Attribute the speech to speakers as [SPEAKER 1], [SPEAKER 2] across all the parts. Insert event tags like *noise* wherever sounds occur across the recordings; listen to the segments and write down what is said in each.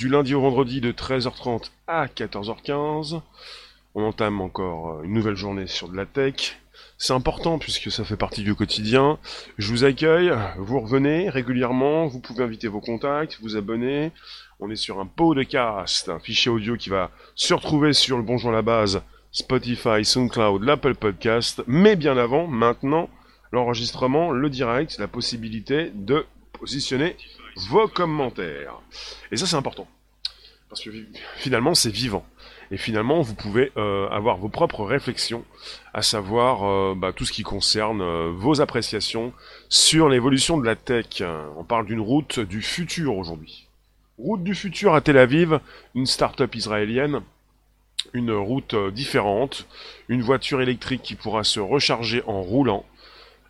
[SPEAKER 1] du lundi au vendredi de 13h30 à 14h15. On entame encore euh, une nouvelle journée sur de la tech. C'est important puisque ça fait partie du quotidien. Je vous accueille, vous revenez régulièrement, vous pouvez inviter vos contacts, vous abonner. On est sur un podcast, un fichier audio qui va se retrouver sur le Bonjour la base, Spotify, SoundCloud, l'Apple Podcast, mais bien avant, maintenant, l'enregistrement, le direct, la possibilité de positionner vos commentaires. Et ça, c'est important. Parce que finalement, c'est vivant. Et finalement, vous pouvez euh, avoir vos propres réflexions, à savoir euh, bah, tout ce qui concerne euh, vos appréciations sur l'évolution de la tech. On parle d'une route du futur aujourd'hui. Route du futur à Tel Aviv, une start-up israélienne, une route différente, une voiture électrique qui pourra se recharger en roulant,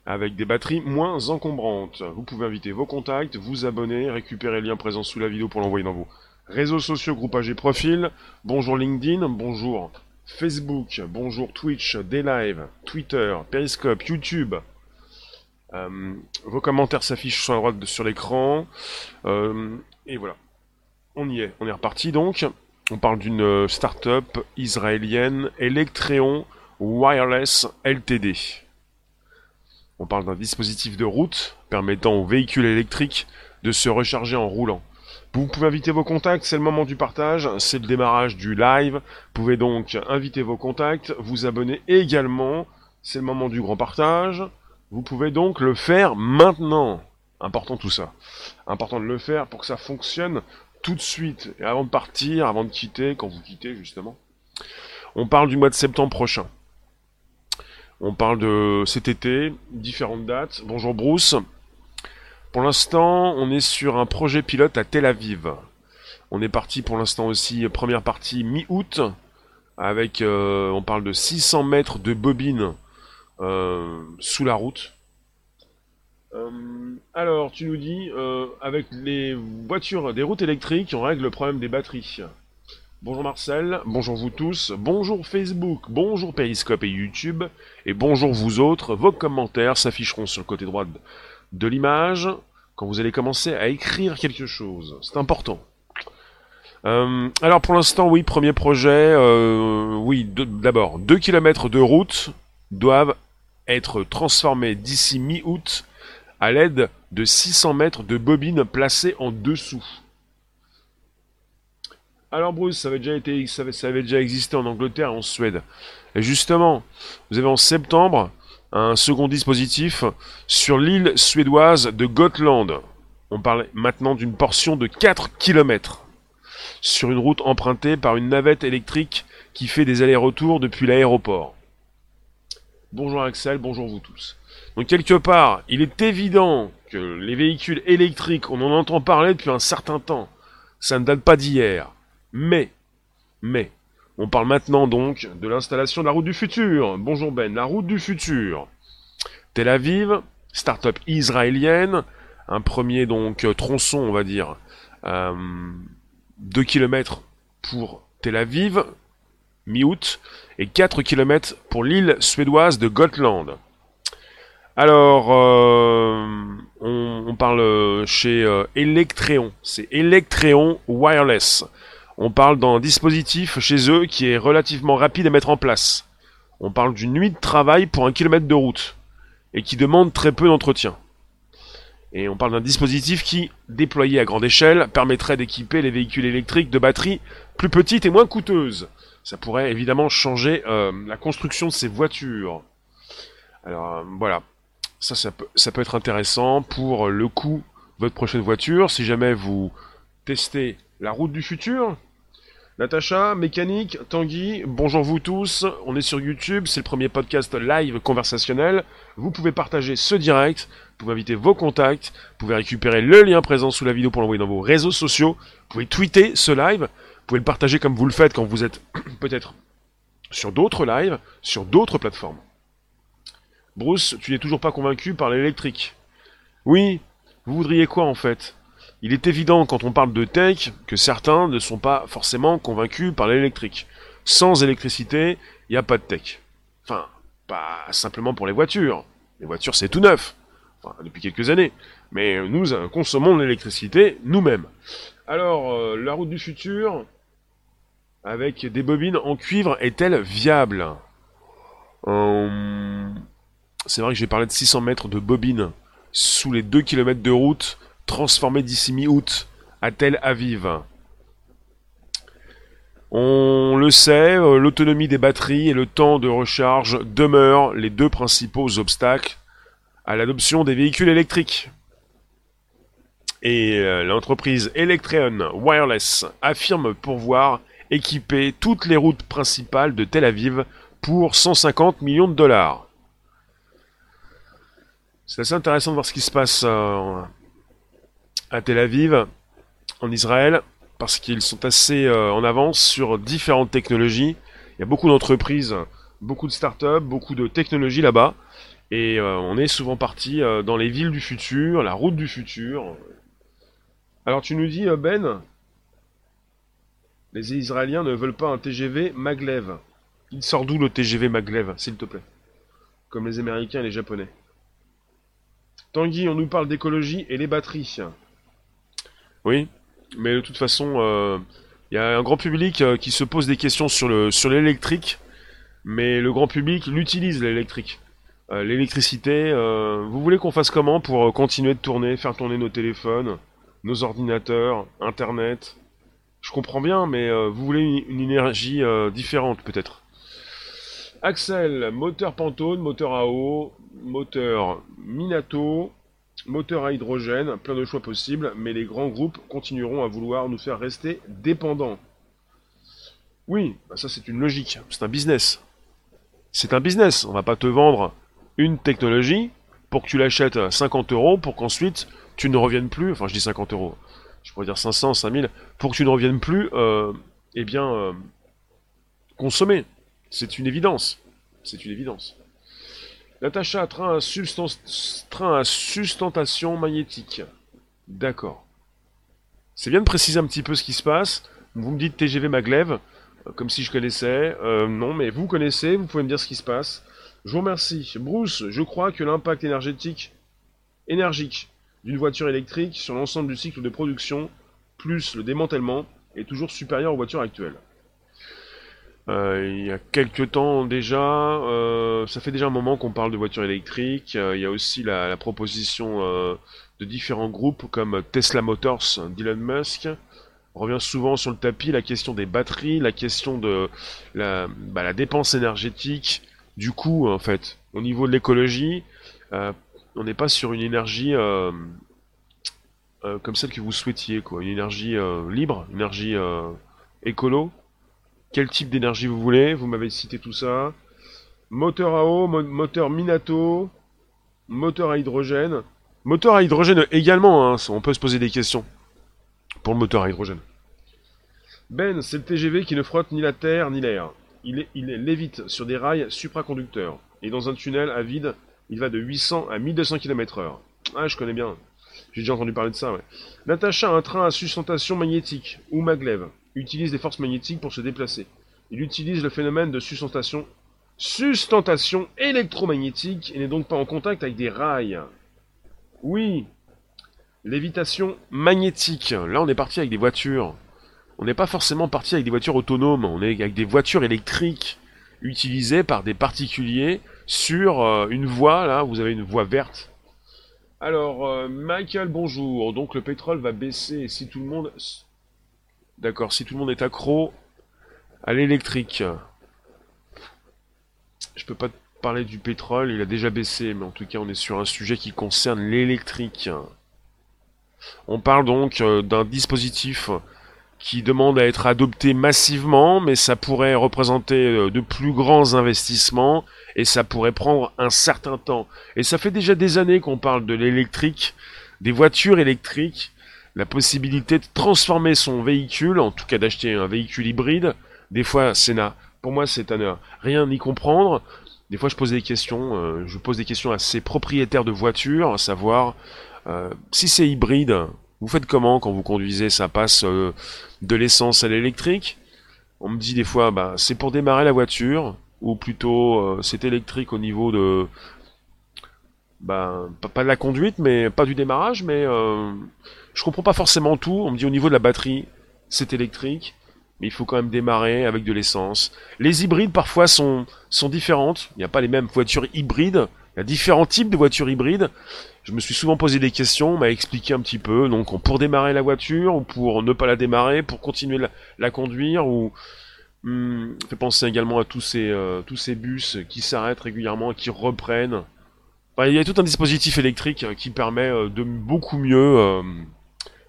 [SPEAKER 1] avec des batteries moins encombrantes. Vous pouvez inviter vos contacts, vous abonner, récupérer le lien présent sous la vidéo pour l'envoyer dans vos réseaux sociaux, groupage et profil. Bonjour LinkedIn, bonjour Facebook, bonjour Twitch, Daylive, Twitter, Periscope, YouTube. Euh, vos commentaires s'affichent sur la droite sur l'écran. Euh, et voilà. On y est. On est reparti donc. On parle d'une start-up israélienne, Electreon Wireless Ltd. On parle d'un dispositif de route permettant aux véhicules électriques de se recharger en roulant. Vous pouvez inviter vos contacts, c'est le moment du partage, c'est le démarrage du live. Vous pouvez donc inviter vos contacts, vous abonner également, c'est le moment du grand partage. Vous pouvez donc le faire maintenant. Important tout ça. Important de le faire pour que ça fonctionne tout de suite. Et avant de partir, avant de quitter, quand vous quittez justement. On parle du mois de septembre prochain. On parle de cet été, différentes dates. Bonjour Bruce. Pour l'instant, on est sur un projet pilote à Tel Aviv. On est parti pour l'instant aussi, première partie mi-août, avec, euh, on parle de 600 mètres de bobine euh, sous la route. Euh, alors, tu nous dis, avec les voitures des routes électriques, on règle le problème des batteries. Bonjour Marcel, bonjour vous tous, bonjour Facebook, bonjour Periscope et YouTube, et bonjour vous autres. Vos commentaires s'afficheront sur le côté droit de l'image quand vous allez commencer à écrire quelque chose. C'est important. Euh, alors pour l'instant, oui, premier projet, euh, oui, d'abord, 2 km de route doivent être transformés d'ici mi-août à l'aide de 600 mètres de bobines placées en dessous. Alors Bruce, ça avait déjà été, ça avait, déjà existé en Angleterre et en Suède. Et justement, vous avez en septembre un second dispositif sur l'île suédoise de Gotland. On parle maintenant d'une portion de 4 km sur une route empruntée par une navette électrique qui fait des allers-retours depuis l'aéroport. Bonjour Axel, bonjour vous tous. Donc quelque part, il est évident que les véhicules électriques, on en entend parler depuis un certain temps. Ça ne date pas d'hier. Mais, mais, on parle maintenant donc de l'installation de la route du futur. Bonjour Ben, la route du futur. Tel Aviv, start-up israélienne, un premier donc tronçon, on va dire, euh, 2 km pour Tel Aviv, mi-août, et 4 km pour l'île suédoise de Gotland. Alors, euh, on, parle chez euh, Electreon, c'est Electreon Wireless. On parle d'un dispositif chez eux qui est relativement rapide à mettre en place. On parle d'une nuit de travail pour un kilomètre de route et qui demande très peu d'entretien. Et on parle d'un dispositif qui, déployé à grande échelle, permettrait d'équiper les véhicules électriques de batteries plus petites et moins coûteuses. Ça pourrait évidemment changer euh, la construction de ces voitures. Alors euh, voilà, ça, peut, ça peut être intéressant pour le coût de votre prochaine voiture. Si jamais vous testez la route du futur, Natacha, Mécanique, Tanguy, bonjour vous tous, on est sur YouTube, c'est le premier podcast live conversationnel. Vous pouvez partager ce direct, vous pouvez inviter vos contacts, vous pouvez récupérer le lien présent sous la vidéo pour l'envoyer dans vos réseaux sociaux, vous pouvez tweeter ce live, vous pouvez le partager comme vous le faites quand vous êtes *clears throat* peut-être sur d'autres lives, sur d'autres plateformes. Bruce, tu n'es toujours pas convaincu par l'électrique. Oui, vous voudriez quoi en fait? Il est évident quand on parle de tech que certains ne sont pas forcément convaincus par l'électrique. Sans électricité, il n'y a pas de tech. Enfin, pas simplement pour les voitures. Les voitures, c'est tout neuf. Enfin, depuis quelques années. Mais nous consommons l'électricité nous-mêmes. Alors, euh, la route du futur, avec des bobines en cuivre, est-elle viable? Euh, C'est vrai que j'ai parlé de 600 mètres de bobines sous les 2 km de route transformées d'ici mi-août à Tel Aviv. On le sait, euh, l'autonomie des batteries et le temps de recharge demeurent les deux principaux obstacles à l'adoption des véhicules électriques. Et euh, l'entreprise Electreon Wireless affirme pouvoir équiper toutes les routes principales de Tel Aviv pour 150 millions de dollars. C'est assez intéressant de voir ce qui se passe euh, à Tel Aviv, en Israël, parce qu'ils sont assez euh, en avance sur différentes technologies. Il y a beaucoup d'entreprises, beaucoup de startups, beaucoup de technologies là-bas. Et on est souvent parti dans les villes du futur, la route du futur, alors tu nous dis, euh, Ben, les Israéliens ne veulent pas un TGV maglev. Il sort d'où le TGV maglev, s'il te plaît? Comme les Américains et les Japonais. Tanguy, on nous parle d'écologie et les batteries. Oui, mais de toute façon, euh, il y a un grand public euh, qui se pose des questions sur le sur l'électrique, mais le grand public l'utilise l'électrique. L'électricité, vous voulez qu'on fasse comment pour continuer de tourner, faire tourner nos téléphones nos ordinateurs, Internet? Je comprends bien, mais euh, vous voulez une, énergie euh, différente peut-être. Axel, moteur Pantone, moteur à moteur Minato, moteur à hydrogène, plein de choix possibles, mais les grands groupes continueront à vouloir nous faire rester dépendants. Oui, bah ça c'est une logique, c'est un business. C'est un business, on va pas te vendre une technologie pour que tu l'achètes à 50 euros pour qu'ensuite tu ne reviennes plus, enfin je dis 50 euros, je pourrais dire 500, 5000, pour que tu ne reviennes plus, euh, eh bien, euh, consommer. C'est une évidence. C'est une évidence. Natacha, train à, train à sustentation magnétique. D'accord. C'est bien de préciser un petit peu ce qui se passe. Vous me dites TGV Maglev, euh, comme si je connaissais. non, mais vous connaissez, vous pouvez me dire ce qui se passe. Je vous remercie. Bruce, je crois que l'impact énergétique d'une voiture électrique sur l'ensemble du cycle de production, plus le démantèlement, est toujours supérieur aux voitures actuelles. Euh, il y a quelques temps déjà, euh, ça fait déjà un moment qu'on parle de voitures électriques. Euh, il y a aussi la, proposition de différents groupes comme Tesla Motors d'Elon Musk. On revient souvent sur le tapis la question des batteries, la question de la, bah, dépense énergétique, du coup en fait, au niveau de l'écologie on n'est pas sur une énergie comme celle que vous souhaitiez, quoi. Une énergie libre, une énergie écolo. Quel type d'énergie vous voulez Vous m'avez cité tout ça. Moteur à eau, moteur Minato, moteur à hydrogène. Moteur à hydrogène également, hein, on peut se poser des questions pour le moteur à hydrogène. Ben, c'est le TGV qui ne frotte ni la terre ni l'air. Il, lévite sur des rails supraconducteurs et dans un tunnel à vide il va de 800 à 1200 km/h. Ah, je connais bien. J'ai déjà entendu parler de ça, ouais. Natacha, un train à sustentation magnétique, ou maglev, utilise des forces magnétiques pour se déplacer. Il utilise le phénomène de sustentation, sustentation électromagnétique et n'est donc pas en contact avec des rails. Oui, lévitation magnétique. Là, on est parti avec des voitures. On n'est pas forcément parti avec des voitures autonomes, on est avec des voitures électriques utilisées par des particuliers sur euh, une voie, là, vous avez une voie verte. Alors, euh, Michael, bonjour. Donc le pétrole va baisser si tout le monde... D'accord, si tout le monde est accro à l'électrique. Je peux pas parler du pétrole, il a déjà baissé, mais en tout cas on est sur un sujet qui concerne l'électrique. On parle donc euh, d'un dispositif qui demande à être adopté massivement, mais ça pourrait représenter de plus grands investissements et ça pourrait prendre un certain temps. Et ça fait déjà des années qu'on parle de l'électrique, des voitures électriques, la possibilité de transformer son véhicule, en tout cas d'acheter un véhicule hybride. Des fois, c'est pour moi, c'est à rien n'y comprendre. Des fois, je pose des questions, euh, je pose des questions à ces propriétaires de voitures, à savoir euh, si c'est hybride, vous faites comment quand vous conduisez? Ça passe euh, de l'essence à l'électrique? On me dit des fois, bah, c'est pour démarrer la voiture ou plutôt c'est électrique au niveau de ben pas, de la conduite mais pas du démarrage mais Je comprends pas forcément tout. On me dit au niveau de la batterie, c'est électrique, mais il faut quand même démarrer avec de l'essence. Les hybrides parfois sont, sont différentes. Il n'y a pas les mêmes voitures hybrides. Il y a différents types de voitures hybrides. Je me suis souvent posé des questions, on m'a expliqué un petit peu. Donc pour démarrer la voiture ou pour ne pas la démarrer, pour continuer la, la conduire ou hmm, fait penser également à tous ces euh, tous ces bus qui s'arrêtent régulièrement et qui reprennent. Il y a tout un dispositif électrique qui permet euh, de beaucoup mieux euh,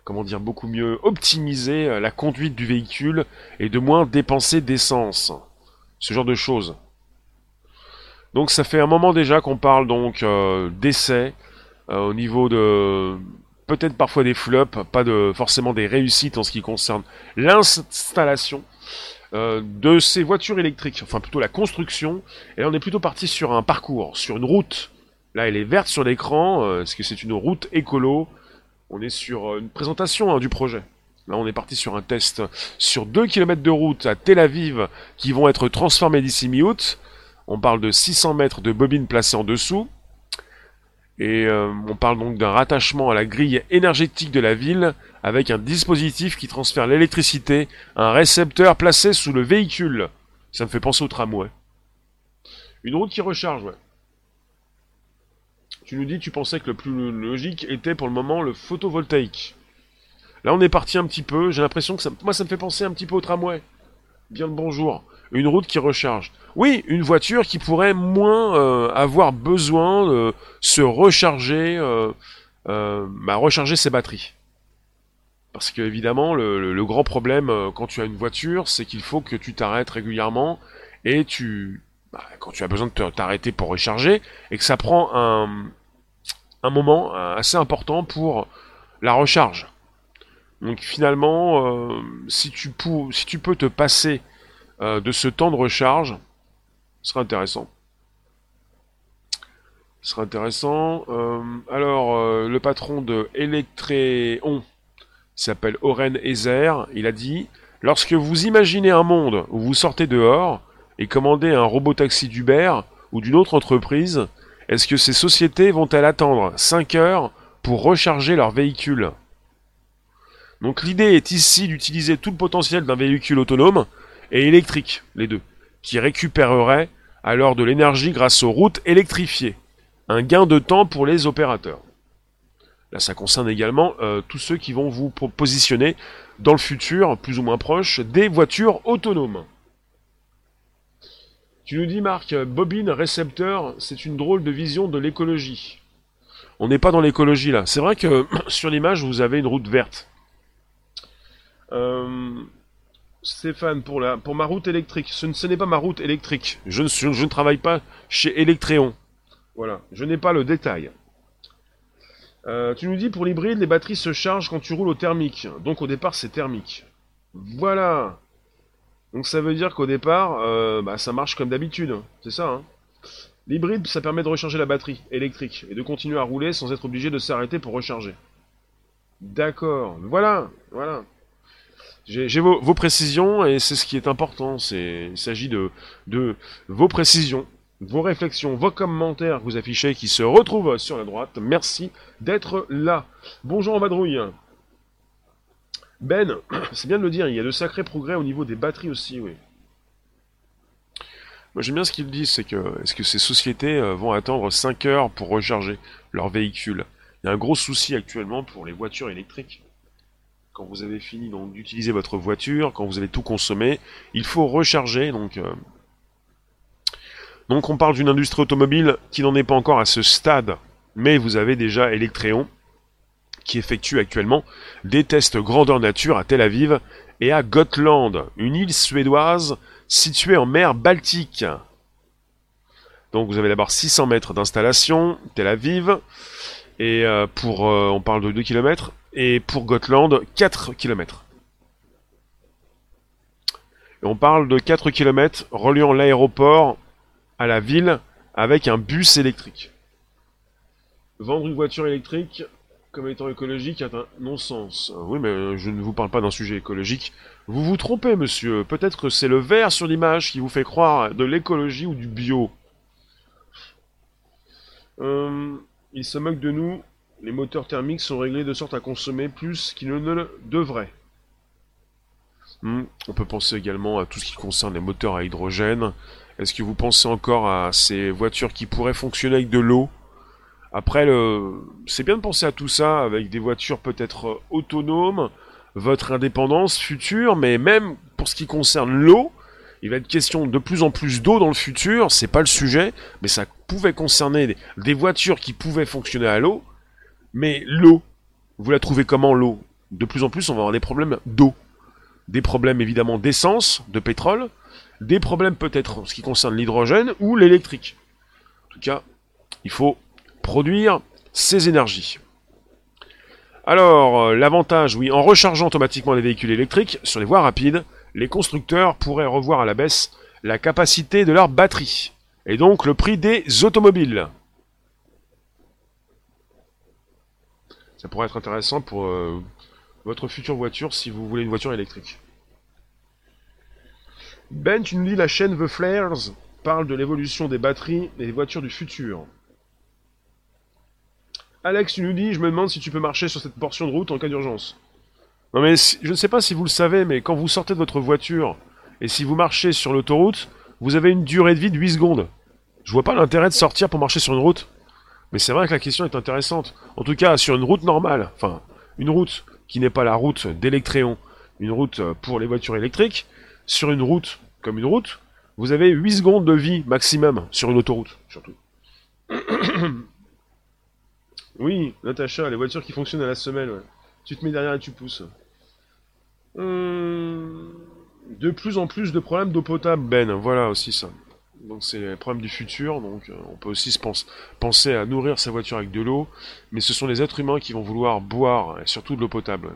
[SPEAKER 1] comment dire beaucoup mieux optimiser la conduite du véhicule et de moins dépenser d'essence. Ce genre de choses. Donc ça fait un moment déjà qu'on parle donc euh, d'essais euh, au niveau de peut-être parfois des flops, pas de forcément des réussites en ce qui concerne l'installation euh, de ces voitures électriques, enfin plutôt la construction. Et là on est plutôt parti sur un parcours, sur une route. Là elle est verte sur l'écran, parce que c'est une route écolo. On est sur une présentation hein, du projet. Là, on est parti sur un test sur 2 km de route à Tel Aviv qui vont être transformés d'ici mi-août. On parle de 600 mètres de bobines placées en dessous. Et euh, on parle donc d'un rattachement à la grille énergétique de la ville avec un dispositif qui transfère l'électricité à un récepteur placé sous le véhicule. Ça me fait penser au tramway. Une route qui recharge, ouais. Tu nous dis, tu pensais que le plus logique était pour le moment le photovoltaïque. Là, on est parti un petit peu. J'ai l'impression que ça, moi, ça me fait penser un petit peu au tramway. Bien le bonjour une route qui recharge. Oui, une voiture qui pourrait moins euh, avoir besoin de se recharger, euh, euh, bah, recharger ses batteries. Parce que évidemment, le, grand problème quand tu as une voiture, c'est qu'il faut que tu t'arrêtes régulièrement et tu, bah, quand tu as besoin de t'arrêter pour recharger, et que ça prend un, un moment assez important pour la recharge. Donc finalement, si tu, si tu peux te passer euh, de ce temps de recharge. Ce sera intéressant. Ce sera intéressant. Euh, alors, euh, le patron de Electréon s'appelle Oren Ezer. Il a dit Lorsque vous imaginez un monde où vous sortez dehors et commandez un robot taxi d'Uber ou d'une autre entreprise, est-ce que ces sociétés vont-elles attendre 5 heures pour recharger leur véhicule? Donc l'idée est ici d'utiliser tout le potentiel d'un véhicule autonome et électrique, les deux, qui récupéreraient alors de l'énergie grâce aux routes électrifiées. Un gain de temps pour les opérateurs. Là, ça concerne également euh, tous ceux qui vont vous positionner dans le futur, plus ou moins proche, des voitures autonomes. Tu nous dis, Marc, bobine, récepteur, c'est une drôle de vision de l'écologie. On n'est pas dans l'écologie là. C'est vrai que *clears throat* sur l'image, vous avez une route verte. Euh, Stéphane, pour, la, pour ma route électrique. Ce, n'est pas ma route électrique. Je, je, ne travaille pas chez Electréon. Voilà, je n'ai pas le détail. Euh, tu nous dis pour l'hybride, les batteries se chargent quand tu roules au thermique. Donc au départ, c'est thermique. Voilà. Donc ça veut dire qu'au départ, euh, bah, ça marche comme d'habitude. C'est ça. Hein L'hybride, ça permet de recharger la batterie électrique et de continuer à rouler sans être obligé de s'arrêter pour recharger. D'accord. Voilà. Voilà. J'ai vos, précisions et c'est ce qui est important. il s'agit de, de vos précisions, vos réflexions, vos commentaires que vous affichez qui se retrouvent sur la droite. Merci d'être là. Bonjour en vadrouille. Ben, *clears throat* c'est bien de le dire, il y a de sacrés progrès au niveau des batteries aussi, oui. Moi j'aime bien ce qu'ils disent, c'est que est-ce que ces sociétés euh, vont attendre 5 heures pour recharger leur véhicule? Il y a un gros souci actuellement pour les voitures électriques quand vous avez fini donc d'utiliser votre voiture, quand vous avez tout consommé, il faut recharger. Donc, euh. donc on parle d'une industrie automobile qui n'en est pas encore à ce stade, mais vous avez déjà Electréon qui effectue actuellement des tests grandeur nature à Tel Aviv et à Gotland, une île suédoise située en mer Baltique. Donc vous avez d'abord 600 mètres d'installation, Tel Aviv, et euh, pour, euh, on parle de 2 km, et pour Gotland, 4 km. Et on parle de 4 km reliant l'aéroport à la ville avec un bus électrique. Vendre une voiture électrique comme étant écologique est un non-sens. Oui, mais je ne vous parle pas d'un sujet écologique. Vous vous trompez, monsieur. Peut-être que c'est le vert sur l'image qui vous fait croire de l'écologie ou du bio. Euh, il se moque de nous Les moteurs thermiques sont réglés de sorte à consommer plus qu'ils ne le devraient. Hmm, on peut penser également à tout ce qui concerne les moteurs à hydrogène. Est-ce que vous pensez encore à ces voitures qui pourraient fonctionner avec de l'eau? Après, le... c'est bien de penser à tout ça avec des voitures peut-être autonomes, votre indépendance future, mais même pour ce qui concerne l'eau, il va être question de plus en plus d'eau dans le futur, c'est pas le sujet, mais ça pouvait concerner des voitures qui pouvaient fonctionner à l'eau, mais l'eau, vous la trouvez comment l'eau? De plus en plus, on va avoir des problèmes d'eau des problèmes évidemment d'essence, de pétrole, des problèmes peut-être en ce qui concerne l'hydrogène ou l'électrique. En tout cas, il faut produire ces énergies. Alors, euh, l'avantage, oui, en rechargeant automatiquement les véhicules électriques sur les voies rapides, les constructeurs pourraient revoir à la baisse la capacité de leur batterie, et donc le prix des automobiles. Ça pourrait être intéressant pour euh, votre future voiture si vous voulez une voiture électrique. Ben, tu nous dis la chaîne The Flares parle de l'évolution des batteries et des voitures du futur. Alex, tu nous dis, je me demande si tu peux marcher sur cette portion de route en cas d'urgence. Non mais je ne sais pas si vous le savez, mais quand vous sortez de votre voiture et si vous marchez sur l'autoroute, vous avez une durée de vie de 8 secondes. Je vois pas l'intérêt de sortir pour marcher sur une route. Mais c'est vrai que la question est intéressante. En tout cas, sur une route normale, enfin, une route qui n'est pas la route d'Electréon, une route pour les voitures électriques, sur une route comme une route, vous avez 8 secondes de vie maximum sur une autoroute, surtout. Oui, Natacha, les voitures qui fonctionnent à la semelle, Tu te mets derrière et tu pousses. Hum, de plus en plus de problèmes d'eau potable, Ben, voilà aussi ça. Donc c'est le problème du futur, donc euh, on peut aussi se penser à nourrir sa voiture avec de l'eau, mais ce sont les êtres humains qui vont vouloir boire, et surtout de l'eau potable.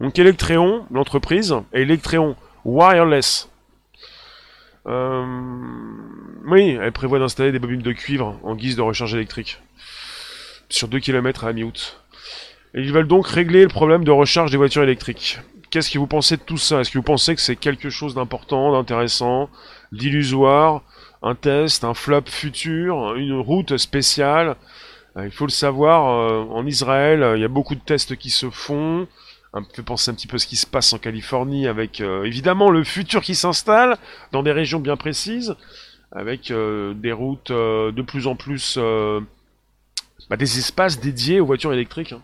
[SPEAKER 1] Donc Electreon, l'entreprise, et Electreon Wireless. Euh, oui, elle prévoit d'installer des bobines de cuivre en guise de recharge électrique. Sur 2 km à mi-août. Ils veulent donc régler le problème de recharge des voitures électriques. Qu'est-ce que vous pensez de tout ça? Est-ce que vous pensez que c'est quelque chose d'important, d'intéressant, d'illusoire, un test, un flop futur, une route spéciale? Euh, Il faut le savoir, euh, en Israël, il y a beaucoup de tests qui se font un peu penser un petit peu ce qui se passe en Californie avec euh, évidemment le futur qui s'installe dans des régions bien précises, avec euh, des routes euh, de plus en plus bah, des espaces dédiés aux voitures électriques. Hein.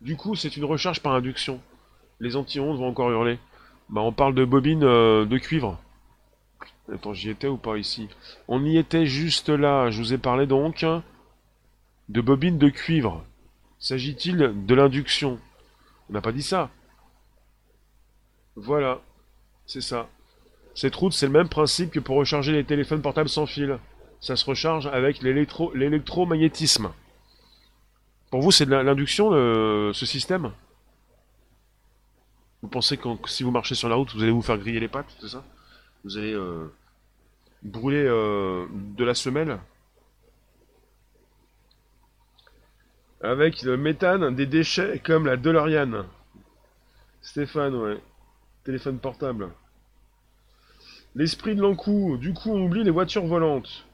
[SPEAKER 1] Du coup, c'est une recharge par induction. Les anti-ondes vont encore hurler. Bah, on parle de bobines de cuivre. Attends, j'y étais ou pas ici? On y était juste là. Je vous ai parlé donc de bobines de cuivre. S'agit-il de l'induction? On n'a pas dit ça. Voilà, c'est ça. Cette route, c'est le même principe que pour recharger les téléphones portables sans fil. Ça se recharge avec l'électromagnétisme. Pour vous, c'est de l'induction, ce système? Vous pensez que si vous marchez sur la route, vous allez vous faire griller les pattes, c'est ça? Vous allez euh, brûler euh, de la semelle? Avec le méthane des déchets comme la DeLorean. Stéphane, ouais. Téléphone portable. L'esprit de l'encou. Du coup, on oublie les voitures volantes.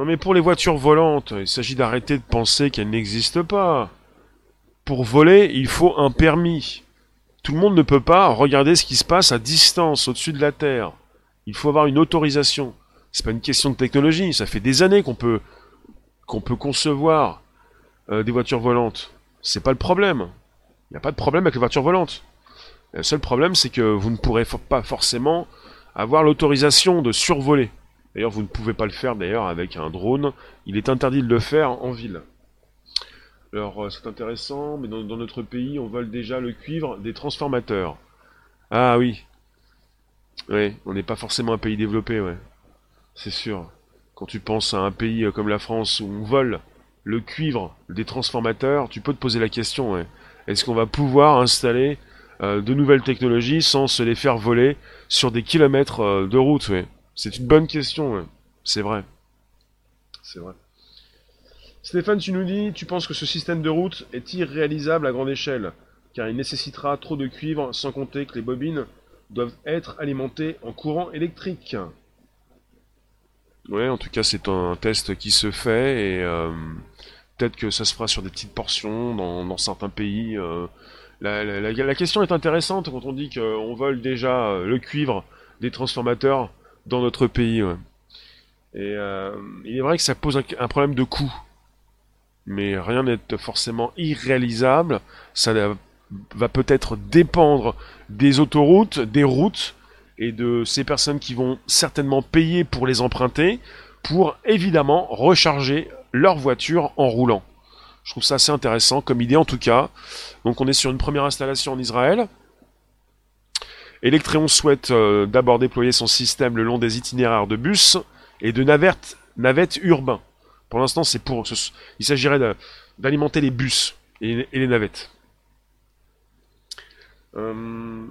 [SPEAKER 1] Non mais pour les voitures volantes, il s'agit d'arrêter de penser qu'elles n'existent pas. Pour voler, il faut un permis. Tout le monde ne peut pas regarder ce qui se passe à distance, au-dessus de la Terre. Il faut avoir une autorisation. C'est pas une question de technologie, ça fait des années qu'on peut qu'on peut concevoir euh, des voitures volantes. C'est pas le problème. Il n'y a pas de problème avec les voitures volantes. Le seul problème, c'est que vous ne pourrez pas forcément avoir l'autorisation de survoler. D'ailleurs, vous ne pouvez pas le faire d'ailleurs avec un drone. Il est interdit de le faire en ville. Alors, euh, c'est intéressant, mais dans, notre pays, on vole déjà le cuivre des transformateurs. Ah oui. Oui, on n'est pas forcément un pays développé, ouais. C'est sûr. Quand tu penses à un pays euh, comme la France où on vole le cuivre des transformateurs, tu peux te poser la question, est-ce qu'on va pouvoir installer euh, de nouvelles technologies sans se les faire voler sur des kilomètres de route C'est une bonne question, c'est vrai. C'est vrai. Stéphane, tu nous dis, tu penses que ce système de route est irréalisable à grande échelle, car il nécessitera trop de cuivre, sans compter que les bobines doivent être alimentées en courant électrique. Ouais, en tout cas, c'est un test qui se fait et euh, peut-être que ça se fera sur des petites portions dans, certains pays. Euh. La, question est intéressante quand on dit qu'on vole déjà euh, le cuivre des transformateurs dans notre pays. Et il est vrai que ça pose un, problème de coût. Mais rien n'est forcément irréalisable. Ça va peut-être dépendre des autoroutes, des routes, et de ces personnes qui vont certainement payer pour les emprunter, pour évidemment recharger leur voiture en roulant. Je trouve ça assez intéressant comme idée en tout cas. Donc on est sur une première installation en Israël. Electreon souhaite euh, d'abord déployer son système le long des itinéraires de bus et de navettes, navettes urbains. Pour l'instant, c'est pour, il s'agirait d'alimenter les bus et, les navettes. Euh,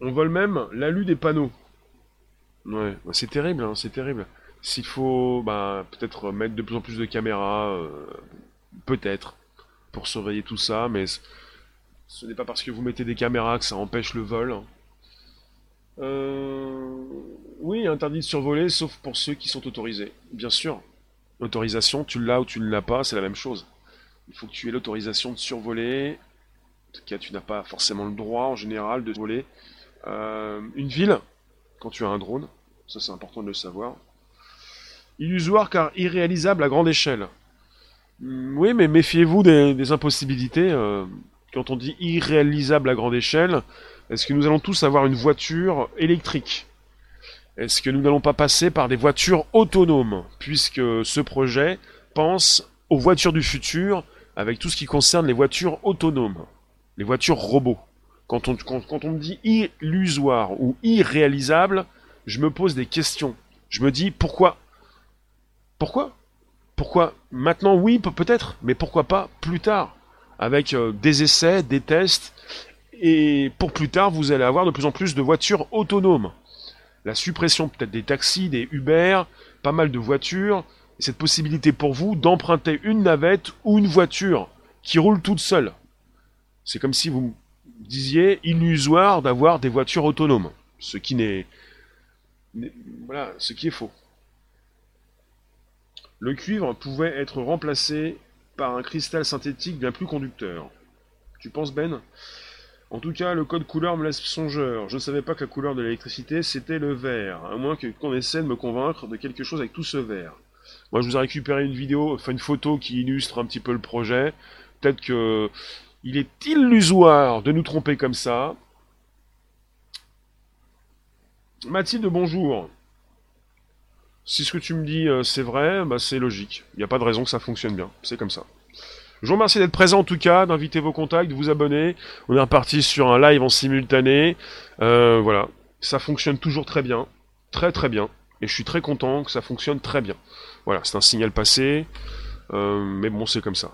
[SPEAKER 1] on vole même l'alu des panneaux. Ouais, c'est terrible, hein, c'est terrible. S'il faut bah, peut-être mettre de plus en plus de caméras, euh, peut-être, pour surveiller tout ça, mais ce n'est pas parce que vous mettez des caméras que ça empêche le vol. Hein. Euh, oui, interdit de survoler, sauf pour ceux qui sont autorisés. Bien sûr, l'autorisation, tu l'as ou tu ne l'as pas, c'est la même chose. Il faut que tu aies l'autorisation de survoler. En tout cas, tu n'as pas forcément le droit en général de voler. Euh, une ville, quand tu as un drone, ça c'est important de le savoir. Illusoire car irréalisable à grande échelle. Hmm, oui, mais méfiez-vous des, impossibilités. Euh, quand on dit irréalisable à grande échelle, est-ce que nous allons tous avoir une voiture électrique? Est-ce que nous n'allons pas passer par des voitures autonomes? Puisque ce projet pense aux voitures du futur avec tout ce qui concerne les voitures autonomes, les voitures robots. Quand on, me dit illusoire ou irréalisable, je me pose des questions. Je me dis pourquoi? Pourquoi? Pourquoi Maintenant? Oui, peut-être, mais pourquoi pas plus tard? Avec euh, des essais, des tests, et pour plus tard, vous allez avoir de plus en plus de voitures autonomes. La suppression peut-être des taxis, des Uber, pas mal de voitures, et cette possibilité pour vous d'emprunter une navette ou une voiture qui roule toute seule. C'est comme si vous disiez illusoire d'avoir des voitures autonomes, ce qui n'est voilà, ce qui est faux. Le cuivre pouvait être remplacé par un cristal synthétique bien plus conducteur. Tu penses Ben? En tout cas, le code couleur me laisse songeur. Je ne savais pas que la couleur de l'électricité c'était le vert, à moins qu'on essaie de me convaincre de quelque chose avec tout ce vert. Moi, je vous ai récupéré une vidéo, enfin une photo qui illustre un petit peu le projet. Peut-être que il est illusoire de nous tromper comme ça. Mathilde, bonjour. Si ce que tu me dis euh, c'est vrai, bah, c'est logique. Il n'y a pas de raison que ça fonctionne bien. C'est comme ça. Je vous remercie d'être présent en tout cas, d'inviter vos contacts, de vous abonner. On est reparti sur un live en simultané. Euh, voilà. Ça fonctionne toujours très bien. Très très bien. Et je suis très content que ça fonctionne très bien. Voilà, c'est un signal passé. Euh, mais bon, c'est comme ça.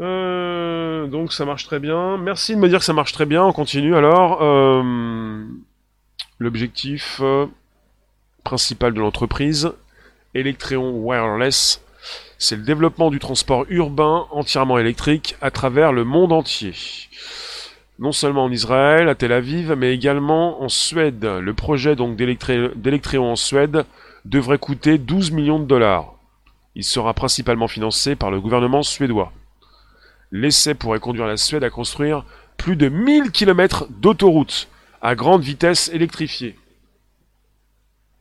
[SPEAKER 1] Euh, donc ça marche très bien. Merci de me dire que ça marche très bien. On continue alors. L'objectif principal de l'entreprise, Electreon Wireless, c'est le développement du transport urbain entièrement électrique à travers le monde entier. Non seulement en Israël, à Tel Aviv, mais également en Suède. Le projet donc en Suède devrait coûter 12 millions de dollars. Il sera principalement financé par le gouvernement suédois. L'essai pourrait conduire la Suède à construire plus de 1000 km d'autoroutes à grande vitesse électrifiées.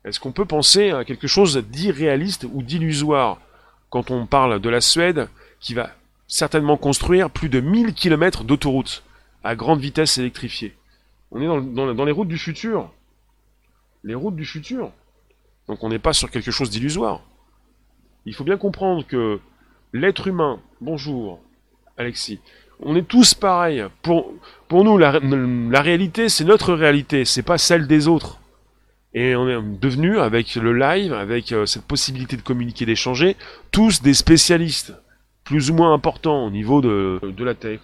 [SPEAKER 1] Est-ce qu'on peut penser à quelque chose d'irréaliste ou d'illusoire quand on parle de la Suède qui va certainement construire plus de 1000 km d'autoroutes à grande vitesse électrifiées On est dans, les routes du futur. Les routes du futur. Donc on n'est pas sur quelque chose d'illusoire. Il faut bien comprendre que l'être humain, bonjour, Alexis. On est tous pareils. Pour, pour nous, la, réalité, c'est notre réalité, c'est pas celle des autres. Et on est devenus, avec le live, avec euh, cette possibilité de communiquer, d'échanger, tous des spécialistes, plus ou moins importants au niveau de, de la tech.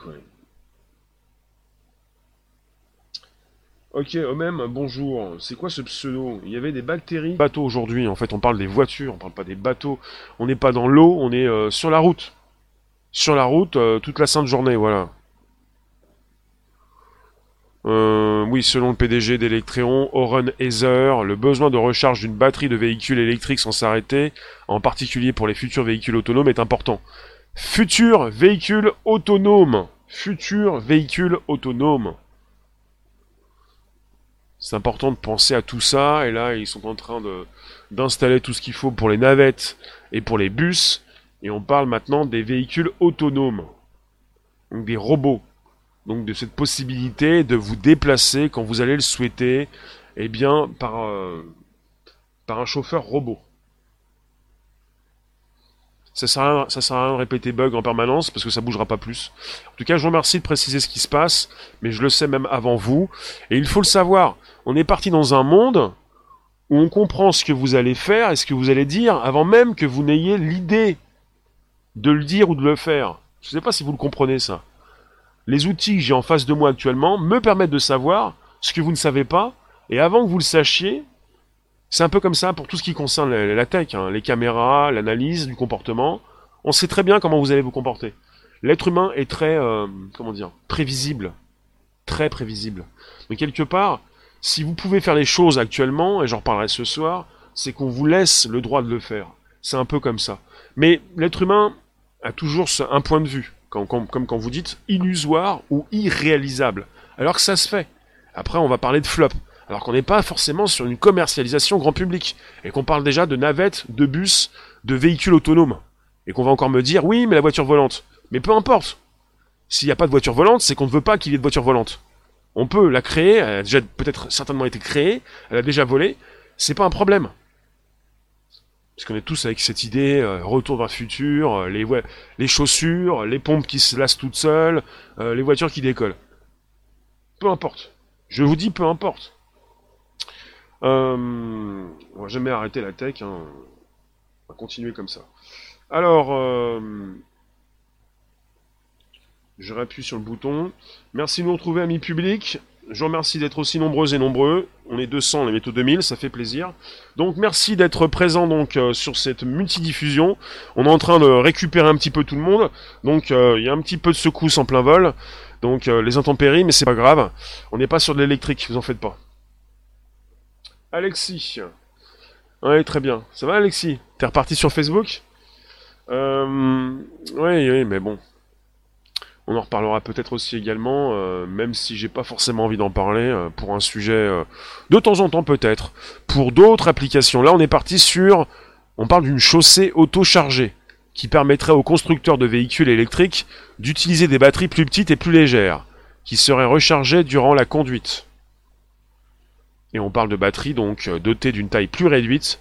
[SPEAKER 1] Ok, au même, bonjour. C'est quoi ce pseudo? Il y avait des bactéries. Bateaux aujourd'hui, en fait, on parle des voitures, on parle pas des bateaux. On n'est pas dans l'eau, on est euh, sur la route sur la route euh, toute la sainte journée, voilà. Euh, oui, selon le PDG d'Electreon, Oren Heather, le besoin de recharge d'une batterie de véhicules électriques sans s'arrêter, en particulier pour les futurs véhicules autonomes, est important. Futurs véhicules autonomes. Futurs véhicules autonomes. C'est important de penser à tout ça, et là, ils sont en train d'installer tout ce qu'il faut pour les navettes et pour les bus, et on parle maintenant des véhicules autonomes. Donc des robots. Donc de cette possibilité de vous déplacer quand vous allez le souhaiter, eh bien, par, euh, un chauffeur robot. Ça sert, à, sert à rien de répéter bug en permanence parce que ça bougera pas plus. En tout cas, je vous remercie de préciser ce qui se passe, mais je le sais même avant vous. Et il faut le savoir. On est parti dans un monde où on comprend ce que vous allez faire et ce que vous allez dire avant même que vous n'ayez l'idée de le dire ou de le faire. Je ne sais pas si vous le comprenez ça. Les outils que j'ai en face de moi actuellement me permettent de savoir ce que vous ne savez pas, et avant que vous le sachiez, c'est un peu comme ça pour tout ce qui concerne la, tech, hein, les caméras, l'analyse du comportement. On sait très bien comment vous allez vous comporter. L'être humain est très, euh, comment dire, prévisible, très prévisible. Mais quelque part, si vous pouvez faire les choses actuellement, et j'en reparlerai ce soir, c'est qu'on vous laisse le droit de le faire. C'est un peu comme ça. Mais l'être humain a toujours un point de vue, comme, quand vous dites illusoire ou irréalisable. Alors que ça se fait. Après, on va parler de flop alors qu'on n'est pas forcément sur une commercialisation grand public, et qu'on parle déjà de navettes, de bus, de véhicules autonomes, et qu'on va encore me dire oui, mais la voiture volante. Mais peu importe. S'il n'y a pas de voiture volante, c'est qu'on ne veut pas qu'il y ait de voiture volante. On peut la créer, elle a déjà peut-être certainement été créée, elle a déjà volé, c'est pas un problème. Parce qu'on est tous avec cette idée, euh, retour vers le futur, euh, les, les chaussures, les pompes qui se lassent toutes seules, euh, les voitures qui décollent. Peu importe. Je vous dis peu importe. On va jamais arrêter la tech, hein. on va continuer comme ça. Alors, je rappuie sur le bouton. Merci de nous retrouver, amis publics. Je vous remercie d'être aussi nombreux et nombreux. On est 200, les métaux 2000, ça fait plaisir. Donc merci d'être présent donc euh, sur cette multidiffusion. On est en train de récupérer un petit peu tout le monde. Donc euh, il y a un petit peu de secousse en plein vol. Donc euh, les intempéries, mais c'est pas grave. On n'est pas sur de l'électrique, vous en faites pas. Alexis. Oui, très bien. Ça va, Alexis? T'es reparti sur Facebook? Euh, Oui, oui, mais bon. On en reparlera peut-être aussi également, euh, même si j'ai pas forcément envie d'en parler, euh, pour un sujet euh, de temps en temps peut-être. Pour d'autres applications. Là, on est parti sur... On parle d'une chaussée auto-chargée, qui permettrait aux constructeurs de véhicules électriques d'utiliser des batteries plus petites et plus légères, qui seraient rechargées durant la conduite. Et on parle de batteries donc dotées d'une taille plus réduite,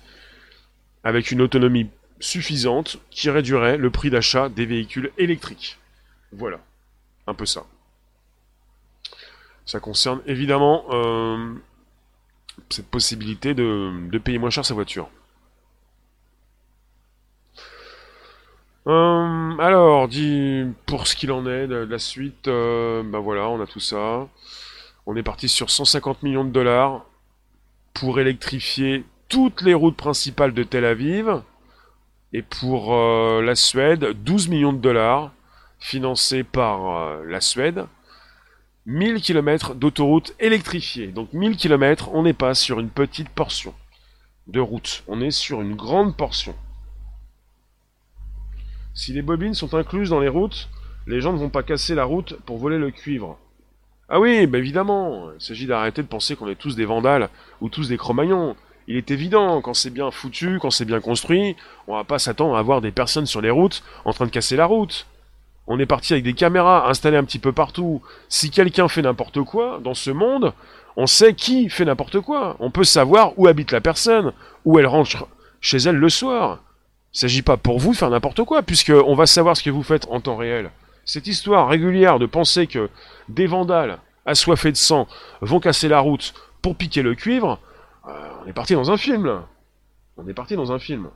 [SPEAKER 1] avec une autonomie suffisante qui réduirait le prix d'achat des véhicules électriques. Voilà, un peu ça. Ça concerne évidemment euh, cette possibilité de, payer moins cher sa voiture. Euh, alors, dit pour ce qu'il en est de, la suite, ben voilà, on a tout ça. On est parti sur 150 millions de dollars pour électrifier toutes les routes principales de Tel Aviv. Et pour euh, la Suède, 12 millions de dollars financés par euh, la Suède. 1000 km d'autoroute électrifiée. Donc 1000 km, on n'est pas sur une petite portion de route. On est sur une grande portion. Si les bobines sont incluses dans les routes, les gens ne vont pas casser la route pour voler le cuivre. Ah oui, bah évidemment, il s'agit d'arrêter de penser qu'on est tous des vandales ou tous des cromagnons. Il est évident, quand c'est bien foutu, quand c'est bien construit, on va pas s'attendre à avoir des personnes sur les routes en train de casser la route. On est parti avec des caméras installées un petit peu partout. Si quelqu'un fait n'importe quoi dans ce monde, on sait qui fait n'importe quoi. On peut savoir où habite la personne, où elle rentre chez elle le soir. Il s'agit pas pour vous de faire n'importe quoi, puisque on va savoir ce que vous faites en temps réel. Cette histoire régulière de penser que des vandales assoiffés de sang vont casser la route pour piquer le cuivre, euh, on est parti dans un film là. On est parti dans un film.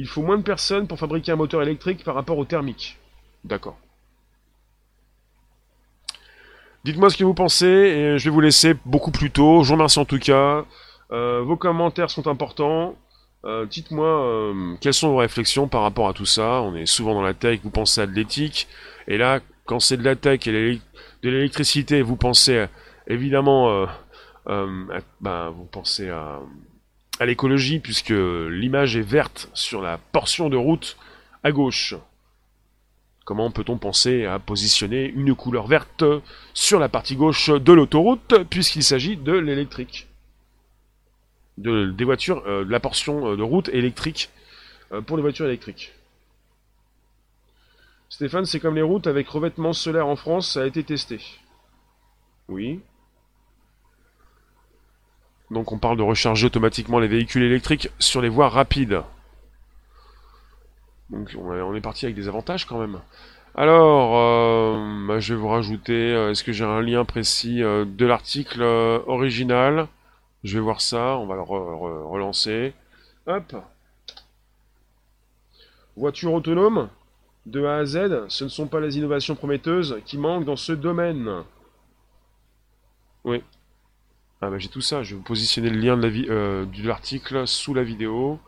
[SPEAKER 1] Il faut moins de personnes pour fabriquer un moteur électrique par rapport au thermique. D'accord. Dites-moi ce que vous pensez et je vais vous laisser beaucoup plus tôt. Je vous remercie en tout cas. Euh, vos commentaires sont importants. Euh, dites-moi euh, quelles sont vos réflexions par rapport à tout ça? On est souvent dans la tech, vous pensez à de l'éthique. Et là, quand c'est de la tech et de l'électricité, vous pensez évidemment, ben, vous pensez à, à l'écologie puisque l'image est verte sur la portion de route à gauche. Comment peut-on penser à positionner une couleur verte sur la partie gauche de l'autoroute, puisqu'il s'agit de l'électrique de, Des voitures, euh, de la portion euh, de route électrique euh, pour les voitures électriques. Stéphane, c'est comme les routes avec revêtement solaire en France, ça a été testé. Oui. Donc on parle de recharger automatiquement les véhicules électriques sur les voies rapides. Donc on est parti avec des avantages quand même. Alors, euh, bah, je vais vous rajouter, euh, est-ce que j'ai un lien précis euh, de l'article original? Je vais voir ça, on va le relancer. Hop Voiture autonome, de A à Z, ce ne sont pas les innovations prometteuses qui manquent dans ce domaine. Oui. Ah bah j'ai tout ça, je vais vous positionner le lien de l'article sous la vidéo.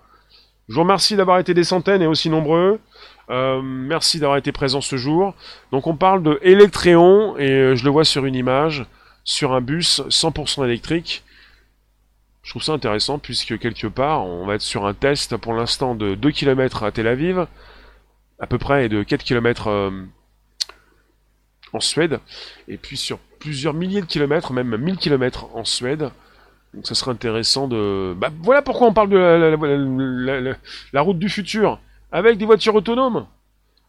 [SPEAKER 1] Je vous remercie d'avoir été des centaines et aussi nombreux. Euh, merci d'avoir été présent ce jour. Donc on parle de Electréon et euh, je le vois sur une image, sur un bus 100% électrique. Je trouve ça intéressant puisque quelque part on va être sur un test pour l'instant de 2 km à Tel Aviv, à peu près, et de 4 km euh, en Suède, et puis sur plusieurs milliers de kilomètres, même 1000 km en Suède. Donc ça serait intéressant de... Bah, voilà pourquoi on parle de la, route du futur. Avec des voitures autonomes.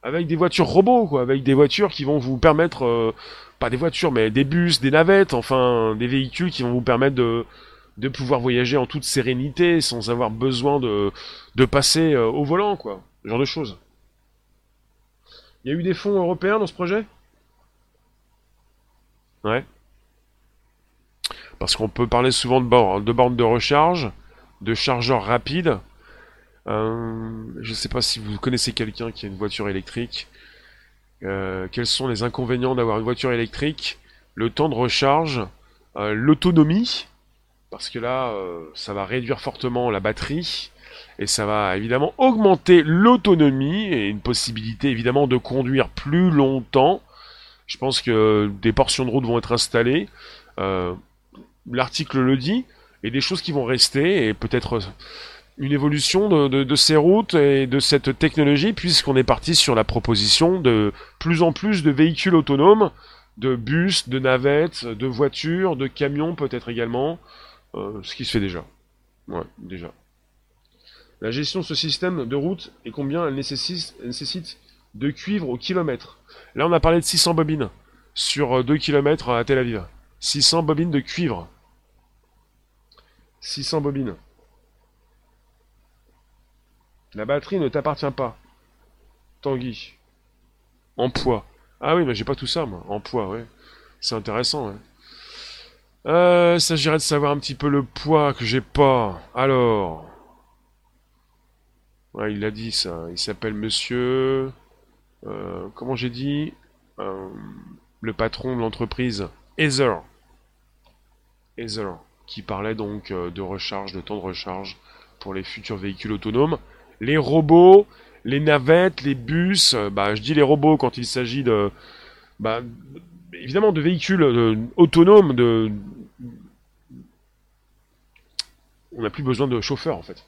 [SPEAKER 1] Avec des voitures robots, quoi. Avec des voitures qui vont vous permettre... Euh, pas des voitures, mais des bus, des navettes, enfin des véhicules qui vont vous permettre de, pouvoir voyager en toute sérénité, sans avoir besoin de, de passer euh, au volant, quoi. Ce genre de choses. Il y a eu des fonds européens dans ce projet? Ouais. Parce qu'on peut parler souvent de bornes de, recharge, de chargeurs rapides. Euh, je ne sais pas si vous connaissez quelqu'un qui a une voiture électrique. Euh, quels sont les inconvénients d'avoir une voiture électrique? Le temps de recharge, euh, l'autonomie, parce que là, ça va réduire fortement la batterie, et ça va évidemment augmenter l'autonomie, et une possibilité évidemment de conduire plus longtemps. Je pense que des portions de route vont être installées l'article le dit, et des choses qui vont rester, et peut-être une évolution de, ces routes et de cette technologie, puisqu'on est parti sur la proposition de plus en plus de véhicules autonomes, de bus, de navettes, de voitures, de camions peut-être également, euh, ce qui se fait déjà. Ouais, déjà. La gestion de ce système de route et combien elle nécessite de cuivre au kilomètre. Là, on a parlé de 600 bobines sur 2 km à Tel Aviv. 600 bobines de cuivre. 600 bobines. La batterie ne t'appartient pas. Tanguy. En poids. Ah oui, mais j'ai pas tout ça, moi. En poids, ouais. C'est intéressant, ouais. Euh, s'agirait de savoir un petit peu le poids que j'ai pas. Alors. Ouais, il l'a dit, ça. Il s'appelle monsieur... Euh, comment j'ai dit euh, Le patron de l'entreprise. Ether. Ether qui parlait donc euh, de recharge, de temps de recharge pour les futurs véhicules autonomes. Les robots, les navettes, les bus, bah, je dis les robots quand il s'agit de, bah, évidemment de véhicules autonomes, de, on n'a plus besoin de chauffeurs en fait.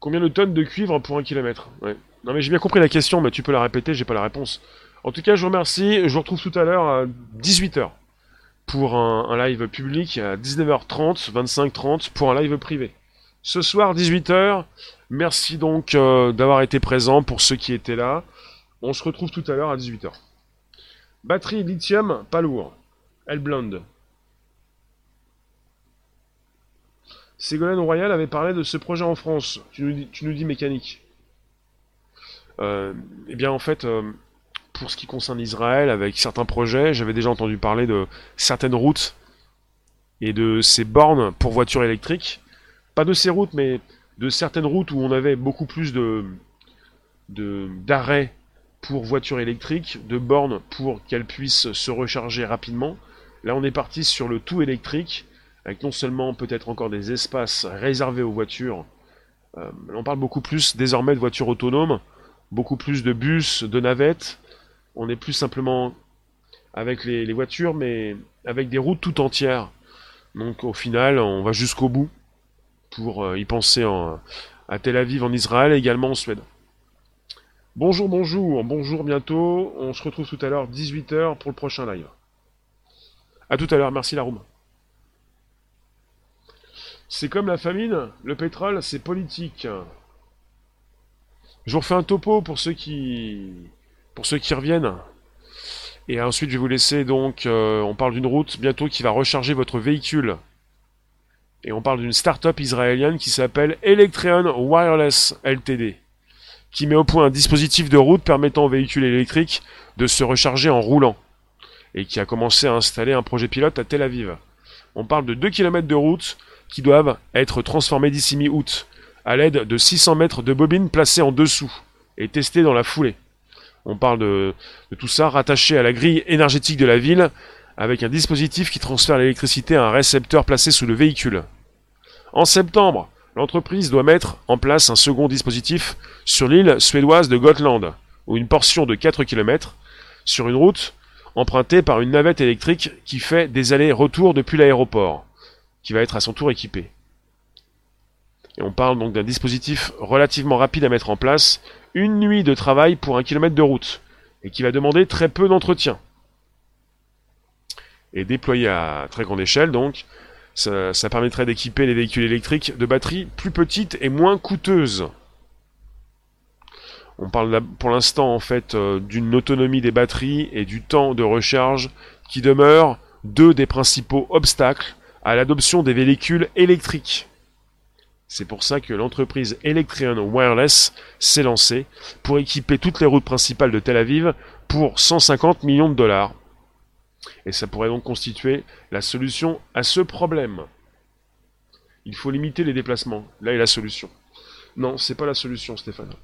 [SPEAKER 1] Combien de tonnes de cuivre pour un kilomètre? Non mais j'ai bien compris la question, mais tu peux la répéter, j'ai pas la réponse. En tout cas, je vous remercie, je vous retrouve tout à l'heure à 18h pour un, live public à 19h30, 25h30 pour un live privé. Ce soir, 18h, merci donc euh, d'avoir été présent pour ceux qui étaient là. On se retrouve tout à l'heure à 18h. Batterie lithium, pas lourd. Elle blonde. Ségolène Royal avait parlé de ce projet en France. Tu nous dis, tu nous dis mécanique. Euh, eh bien, en fait, euh, pour ce qui concerne Israël, avec certains projets, j'avais déjà entendu parler de certaines routes et de ces bornes pour voitures électriques. Pas de ces routes, mais de certaines routes où on avait beaucoup plus de d'arrêts pour voitures électriques, de bornes pour qu'elles puissent se recharger rapidement. Là, on est parti sur le tout électrique, avec non seulement peut-être encore des espaces réservés aux voitures, euh, on parle beaucoup plus désormais de voitures autonomes, beaucoup plus de bus, de navettes, On n'est plus simplement avec les, voitures, mais avec des routes tout entières. Donc au final, on va jusqu'au bout pour euh, y penser à Tel Aviv en Israël et également en Suède. Bonjour, bonjour, bonjour bientôt. On se retrouve tout à l'heure 18h pour le prochain live. A tout à l'heure, merci la. C'est comme la famine, le pétrole, c'est politique. Je vous refais un topo pour ceux qui pour ceux qui reviennent. Et ensuite, je vais vous laisser donc. Euh, on parle d'une route bientôt qui va recharger votre véhicule. Et on parle d'une start-up israélienne qui s'appelle Electreon Wireless Ltd. Qui met au point un dispositif de route permettant aux véhicules électriques de se recharger en roulant. Et qui a commencé à installer un projet pilote à Tel Aviv. On parle de 2 km de route qui doivent être transformés d'ici mi-août à l'aide de 600 mètres de bobines placées en dessous et testées dans la foulée. On parle de, tout ça rattaché à la grille énergétique de la ville avec un dispositif qui transfère l'électricité à un récepteur placé sous le véhicule. En septembre, l'entreprise doit mettre en place un second dispositif sur l'île suédoise de Gotland, où une portion de 4 km, sur une route empruntée par une navette électrique qui fait des allers-retours depuis l'aéroport, qui va être à son tour équipée. Et on parle donc d'un dispositif relativement rapide à mettre en place, une nuit de travail pour un kilomètre de route, et qui va demander très peu d'entretien. Et déployé à très grande échelle, donc, ça, permettrait d'équiper les véhicules électriques de batteries plus petites et moins coûteuses. On parle pour l'instant en fait euh, d'une autonomie des batteries et du temps de recharge qui demeurent deux des principaux obstacles à l'adoption des véhicules électriques. C'est pour ça que l'entreprise Electrion Wireless s'est lancée pour équiper toutes les routes principales de Tel Aviv pour 150 millions de dollars. Et ça pourrait donc constituer la solution à ce problème. Il faut limiter les déplacements. Là est la solution. Non, c'est pas la solution, Stéphane.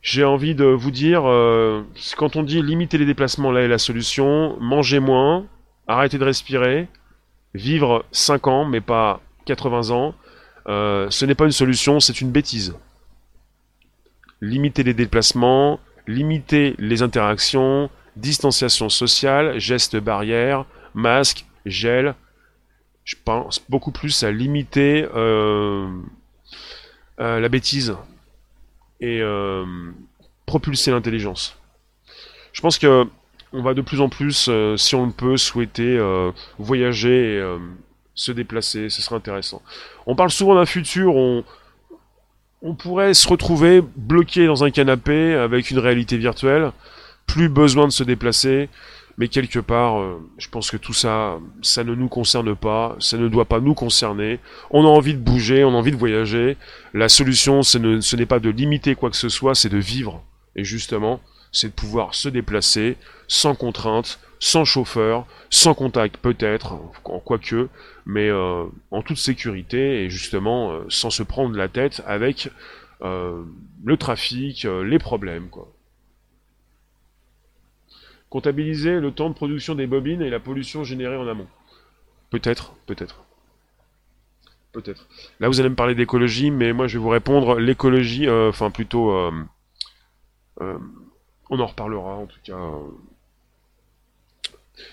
[SPEAKER 1] J'ai envie de vous dire, euh, quand on dit limiter les déplacements, là est la solution. Manger moins, arrêter de respirer, vivre 5 ans, mais pas 80 ans, euh, ce n'est pas une solution, c'est une bêtise. Limiter les déplacements, limiter les interactions, distanciation sociale, gestes barrières, masques, gel. Je pense beaucoup plus à limiter euh, euh, la bêtise et propulser l'intelligence. Je pense que on va de plus en plus, si on le peut, souhaiter voyager et se déplacer, ce serait intéressant. On parle souvent d'un futur, on, on pourrait se retrouver bloqué dans un canapé avec une réalité virtuelle, plus besoin de se déplacer, mais quelque part, euh, je pense que tout ça, ça ne nous concerne pas, ça ne doit pas nous concerner. On a envie de bouger, on a envie de voyager. La solution, ce n'est pas de limiter quoi que ce soit, c'est de vivre. Et justement, c'est de pouvoir se déplacer sans contrainte, sans chauffeur, sans contact peut-être, en quoique, mais euh, en toute sécurité et justement euh, sans se prendre la tête avec euh, le trafic, les problèmes. Quoi. Comptabiliser le temps de production des bobines et la pollution générée en amont. Peut-être, peut-être. Peut-être. Là, vous allez me parler d'écologie, mais moi, je vais vous répondre l'écologie, enfin plutôt, on en reparlera en tout cas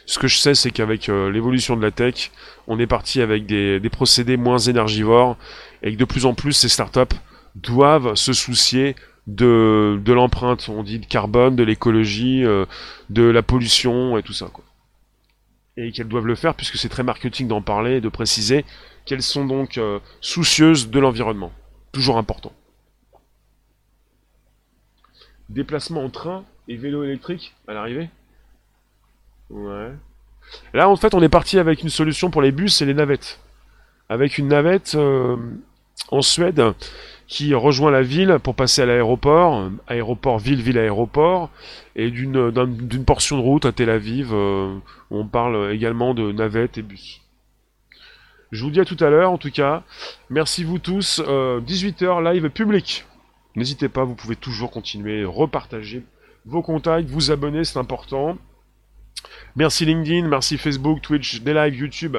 [SPEAKER 1] ce que je sais, c'est qu'avec euh, l'évolution de la tech, on est parti avec des, procédés moins énergivores et que de plus en plus ces startups doivent se soucier de, l'empreinte, on dit de carbone, de l'écologie, euh, de la pollution et tout ça. Quoi. Et qu'elles doivent le faire puisque c'est très marketing d'en parler et de préciser qu'elles sont donc euh, soucieuses de l'environnement. Toujours important. Déplacement en train et vélo électrique à l'arrivée? Ouais. Là, en fait, on est parti avec une solution pour les bus et les navettes. Avec une navette euh, en Suède qui rejoint la ville pour passer à l'aéroport, aéroport ville, ville, aéroport, et d'une d'une portion de route à Tel Aviv, euh, où on parle également de navettes et bus. Je vous dis à tout à l'heure, en tout cas. Merci vous tous. 18h euh, live public. N'hésitez pas, vous pouvez toujours continuer, repartager vos contacts, vous abonner, c'est important. Merci LinkedIn, merci Facebook, Twitch, des lives, YouTube.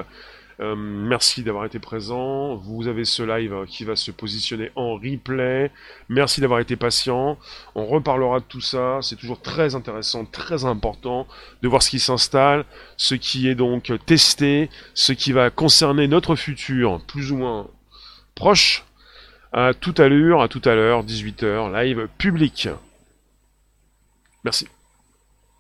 [SPEAKER 1] Euh, merci d'avoir été présent. Vous avez ce live qui va se positionner en replay. Merci d'avoir été patient. On reparlera de tout ça. C'est toujours très intéressant, très important de voir ce qui s'installe, ce qui est donc testé, ce qui va concerner notre futur plus ou moins proche. À toute allure, à tout à l'heure, 18h, live public. Merci.